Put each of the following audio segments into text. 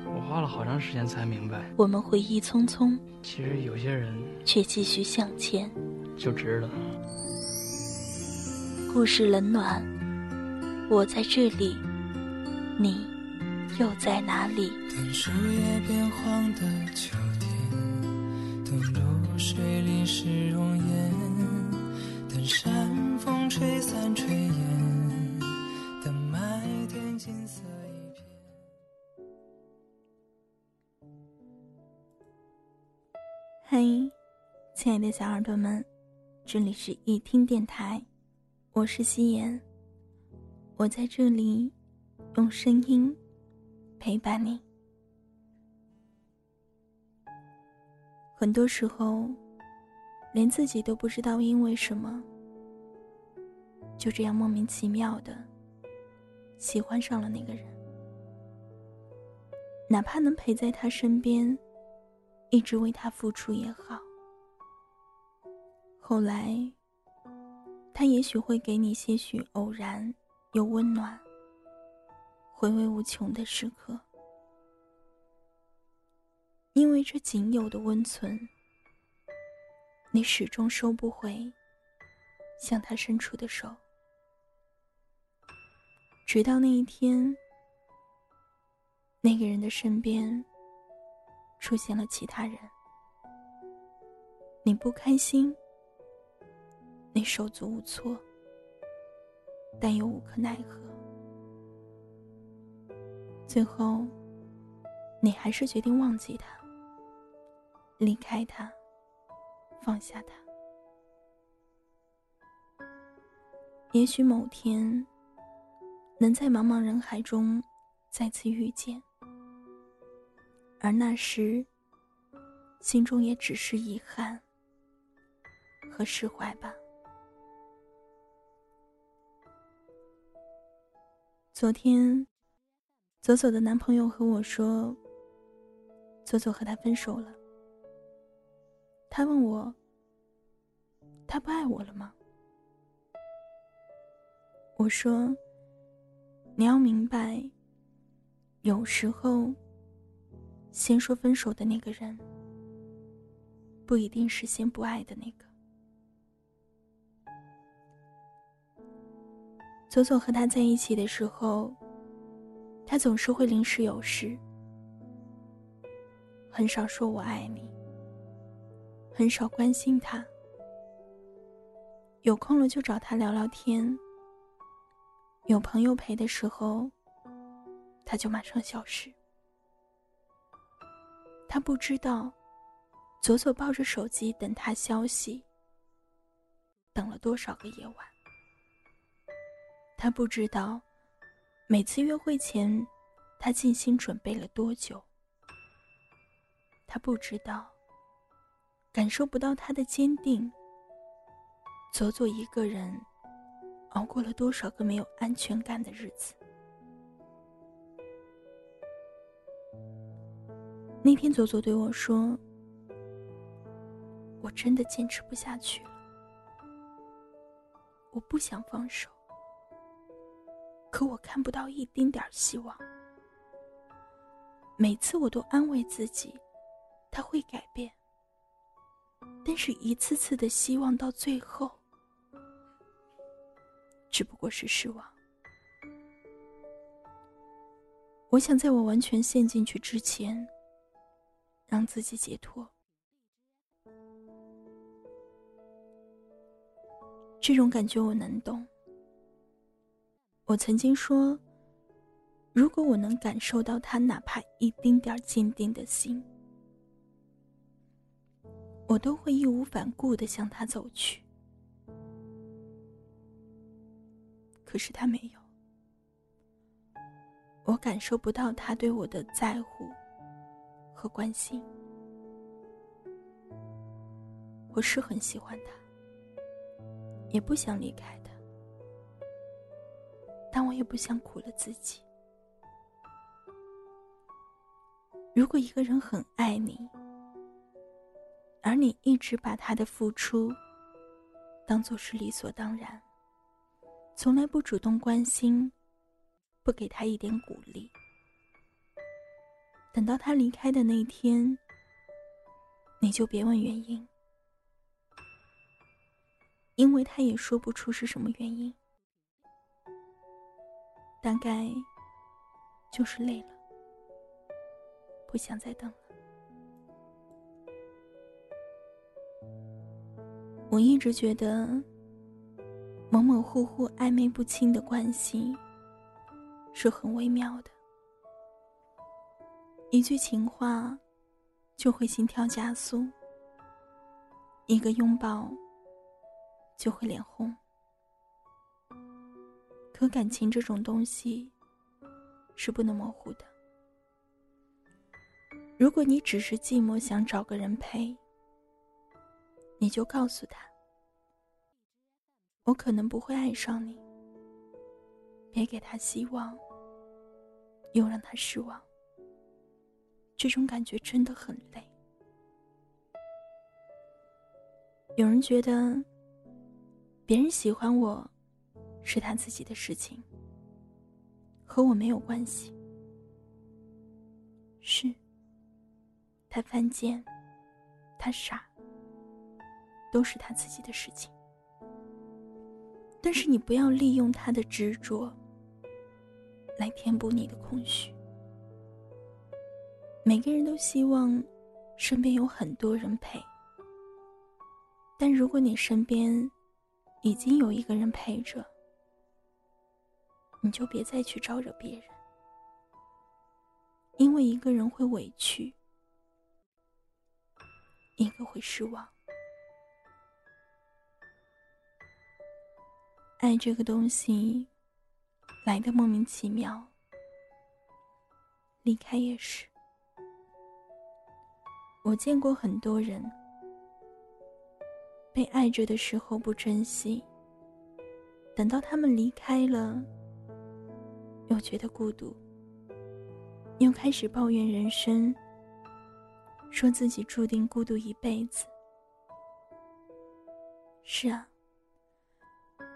我花了好长时间才明白。我们回忆匆匆，其实有些人却继续向前，就值得。故事冷暖，我在这里，你又在哪里？等树叶变黄的秋天，等露水淋湿容颜，等山风吹散炊烟，亲爱的小耳朵们，这里是一听电台，我是夕颜。我在这里用声音陪伴你。很多时候，连自己都不知道因为什么，就这样莫名其妙的喜欢上了那个人，哪怕能陪在他身边。一直为他付出也好。后来，他也许会给你些许偶然又温暖、回味无穷的时刻，因为这仅有的温存，你始终收不回向他伸出的手，直到那一天，那个人的身边。出现了其他人，你不开心，你手足无措，但又无可奈何。最后，你还是决定忘记他，离开他，放下他。也许某天，能在茫茫人海中再次遇见。而那时，心中也只是遗憾和释怀吧。昨天，左左的男朋友和我说，左左和他分手了。他问我，他不爱我了吗？我说，你要明白，有时候。先说分手的那个人，不一定是先不爱的那个。左左和他在一起的时候，他总是会临时有事，很少说我爱你，很少关心他。有空了就找他聊聊天，有朋友陪的时候，他就马上消失。他不知道，左左抱着手机等他消息，等了多少个夜晚。他不知道，每次约会前，他精心准备了多久。他不知道，感受不到他的坚定，左左一个人熬过了多少个没有安全感的日子。那天，左左对我说：“我真的坚持不下去了，我不想放手，可我看不到一丁点儿希望。每次我都安慰自己，他会改变，但是一次次的希望到最后，只不过是失望。我想，在我完全陷进去之前。”让自己解脱，这种感觉我能懂。我曾经说，如果我能感受到他哪怕一丁点坚定的心，我都会义无反顾的向他走去。可是他没有，我感受不到他对我的在乎。和关心，我是很喜欢他，也不想离开，但我也不想苦了自己。如果一个人很爱你，而你一直把他的付出当做是理所当然，从来不主动关心，不给他一点鼓励，等到他离开的那天，你就别问原因，因为他也说不出是什么原因，大概就是累了。不想再等了。我一直觉得，模模糊糊、暧昧不清的关系是很微妙的。一句情话就会心跳加速，一个拥抱就会脸红。可感情这种东西是不能模糊的。如果你只是寂寞，想找个人陪，你就告诉他：“我可能不会爱上你。”别给他希望，又让他失望。这种感觉真的很累。有人觉得，别人喜欢我，是他自己的事情，和我没有关系。是。他犯贱，他傻，都是他自己的事情。但是你不要利用他的执着来填补你的空虚。每个人都希望身边有很多人陪，但如果你身边已经有一个人陪着，你就别再去招惹别人，因为一个人会委屈。一个会失望。爱这个东西，来的莫名其妙，离开也是。我见过很多人，被爱着的时候不珍惜，等到他们离开了，又觉得孤独，又开始抱怨人生。说自己注定孤独一辈子。是啊，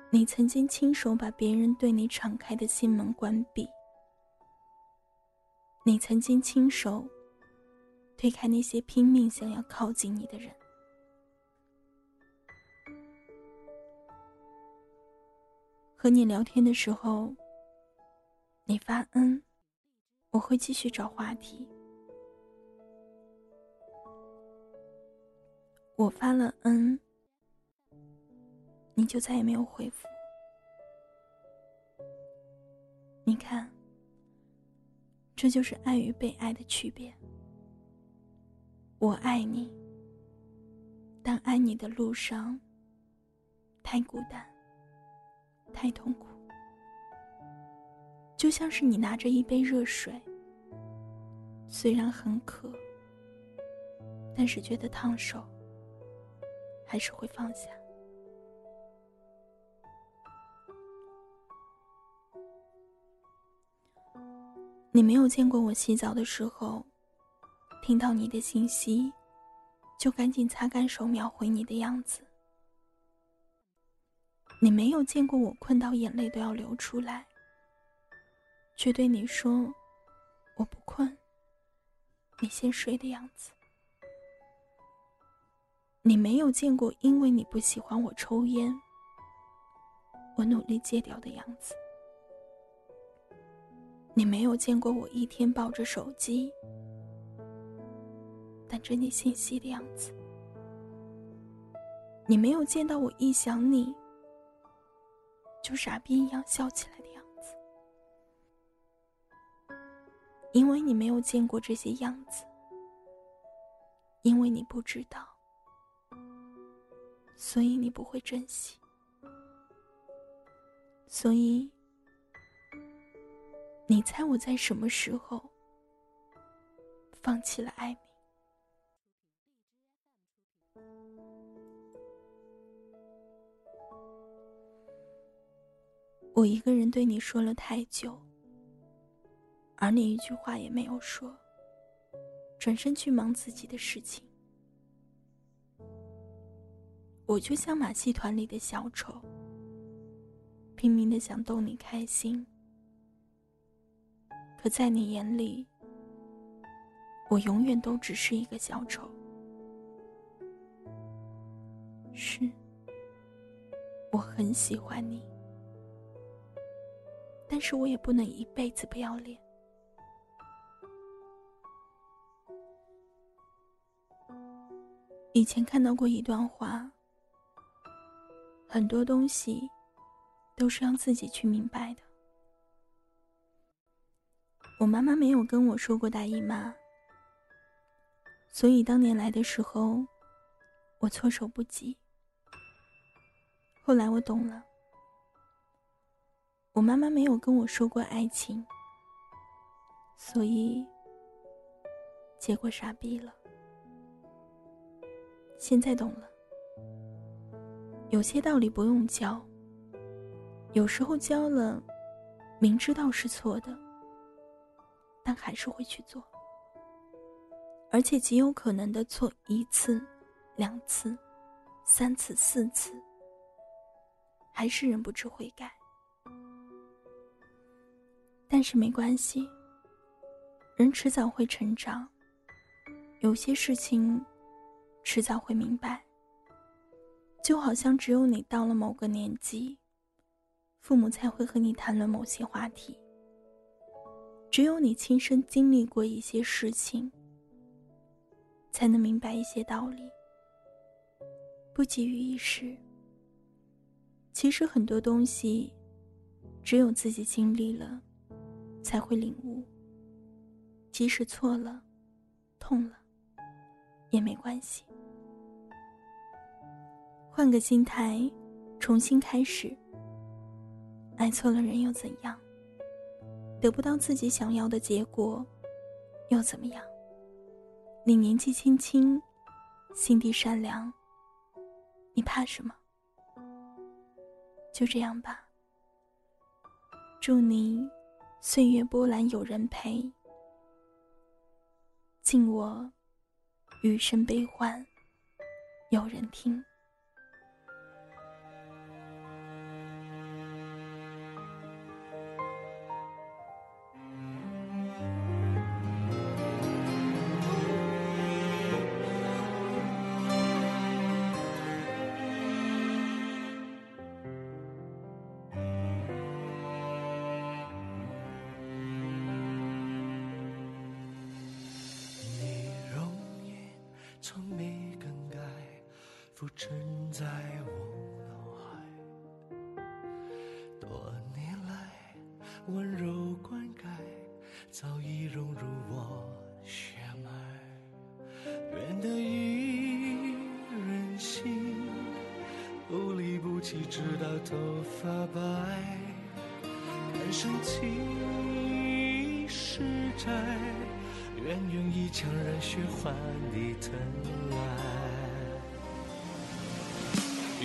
你曾经亲手把别人对你敞开的心门关闭，你曾经亲手推开那些拼命想要靠近你的人。和你聊天的时候，你发嗯，我会继续找话题。我发了嗯，你就再也没有回复。你看，这就是爱与被爱的区别。我爱你，但爱你的路上太孤单，太痛苦，就像是你拿着一杯热水，虽然很渴，但是觉得烫手。还是会放下。你没有见过我洗澡的时候，听到你的信息，就赶紧擦干手秒回你的样子。你没有见过我困到眼泪都要流出来，却对你说我不困，你先睡的样子。你没有见过，因为你不喜欢我抽烟，我努力戒掉的样子。你没有见过我一天抱着手机，等着你信息的样子。你没有见到我一想你，就傻逼一样笑起来因为你没有见过这些样子。因为你不知道。所以你不会珍惜。所以。你猜我在什么时候？放弃了艾米。我一个人对你说了太久。而你一句话也没有说，转身去忙自己的事情。我就像马戏团里的小丑，拼命的想逗你开心，可在你眼里，我永远都只是一个小丑。是，我很喜欢你，但是我也不能一辈子不要脸。以前看到过一段话。很多东西都是要自己去明白的。我妈妈没有跟我说过大姨妈，所以当年来的时候，我措手不及。后来我懂了，我妈妈没有跟我说过爱情，所以结果傻逼了。现在懂了。有些道理不用教。有时候教了，明知道是错的，但还是会去做，而且极有可能的错一次、两次、三次、四次，还是忍不住会改。但是没关系，人迟早会成长，有些事情迟早会明白。就好像只有你到了某个年纪，父母才会和你谈论某些话题。只有你亲身经历过一些事情，才能明白一些道理。不急于一时。其实很多东西，只有自己经历了，才会领悟。即使错了，痛了，也没关系。换个心态，重新开始。爱错了人又怎样？得不到自己想要的结果，又怎么样？你年纪轻轻，心地善良，你怕什么？就这样吧。祝你岁月波澜有人陪，敬我余生悲欢有人听。从没更改浮沉在我脑海，多年来温柔灌溉，早已融入我血脉。愿得一人心，不离不弃，直到头发白。看深情是债，愿用一腔热血换你疼爱。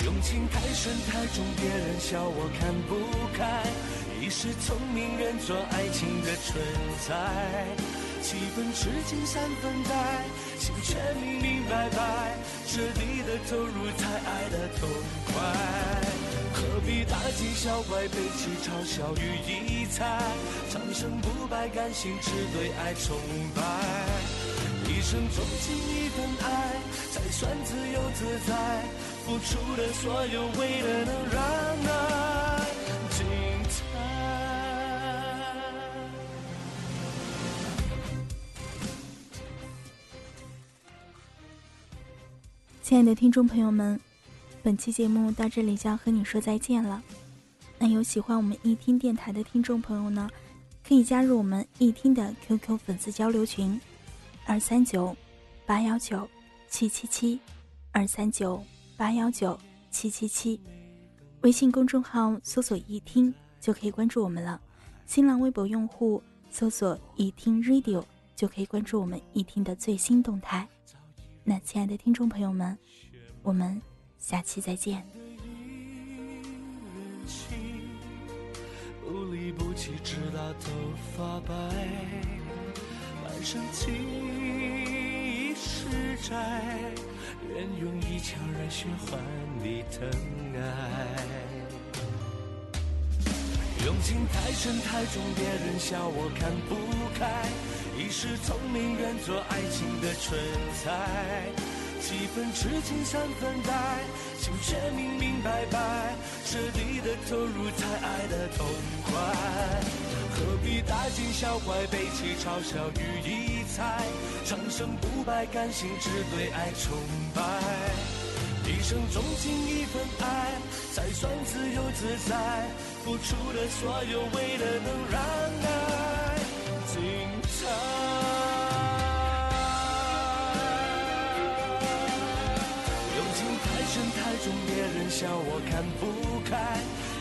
用情太深太重，别人笑我看不开。一时聪明认作爱情的存在，七分痴情三分呆，心却明明白白，彻底的投入才爱得痛快。何必大惊小怪，背弃嘲笑与疑猜？长生不败，甘心只对爱崇拜。一生钟情一份爱，才算自由自在。付出的所有，为了能让爱精彩。亲爱的听众朋友们，本期节目到这里就要和你说再见了。那有喜欢我们一听电台的听众朋友呢，可以加入我们一听的 QQ 粉丝交流群：二三九八幺九七七七二三九。八幺九七七七，微信公众号搜索“一听”就可以关注我们了。新浪微博用户搜索“一听 Radio” 就可以关注我们一听的最新动态。那亲爱的听众朋友们，我们下期再见。不离不弃，直到头发白，半生情已是债，愿用一腔热血换你疼爱。用情太深太重，别人笑我看不开，一时聪明愿做爱情的蠢材，几分痴情三分呆，心却明明白白，彻底的投入才爱的痛快，何必大惊小怪，背弃嘲笑与疑猜，长生不败，甘心只对爱崇拜。一生钟情一份爱，才算自由自在。付出的所有，为了能让爱精彩。笑我看不开。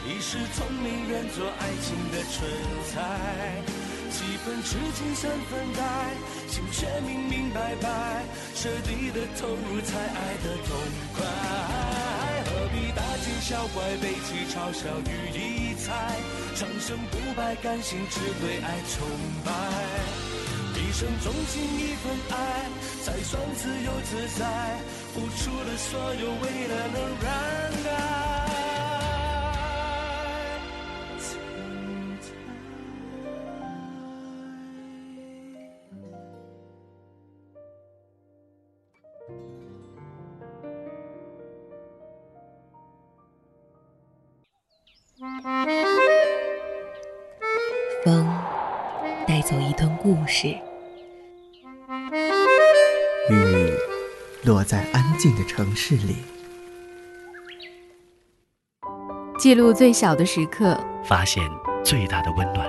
一时聪明，愿做爱情的蠢材。几分痴情三分呆，心却明明白白，彻底的投入才爱得痛快。何必大惊小怪，背弃嘲笑与疑猜，长生不败，甘心只对爱崇拜。一生钟情一份爱，才算自由自在。付出了所有，为了能让爱。风带走一段故事，落在安静的城市里，记录最小的时刻，发现最大的温暖。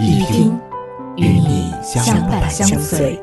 一听与你相伴相随。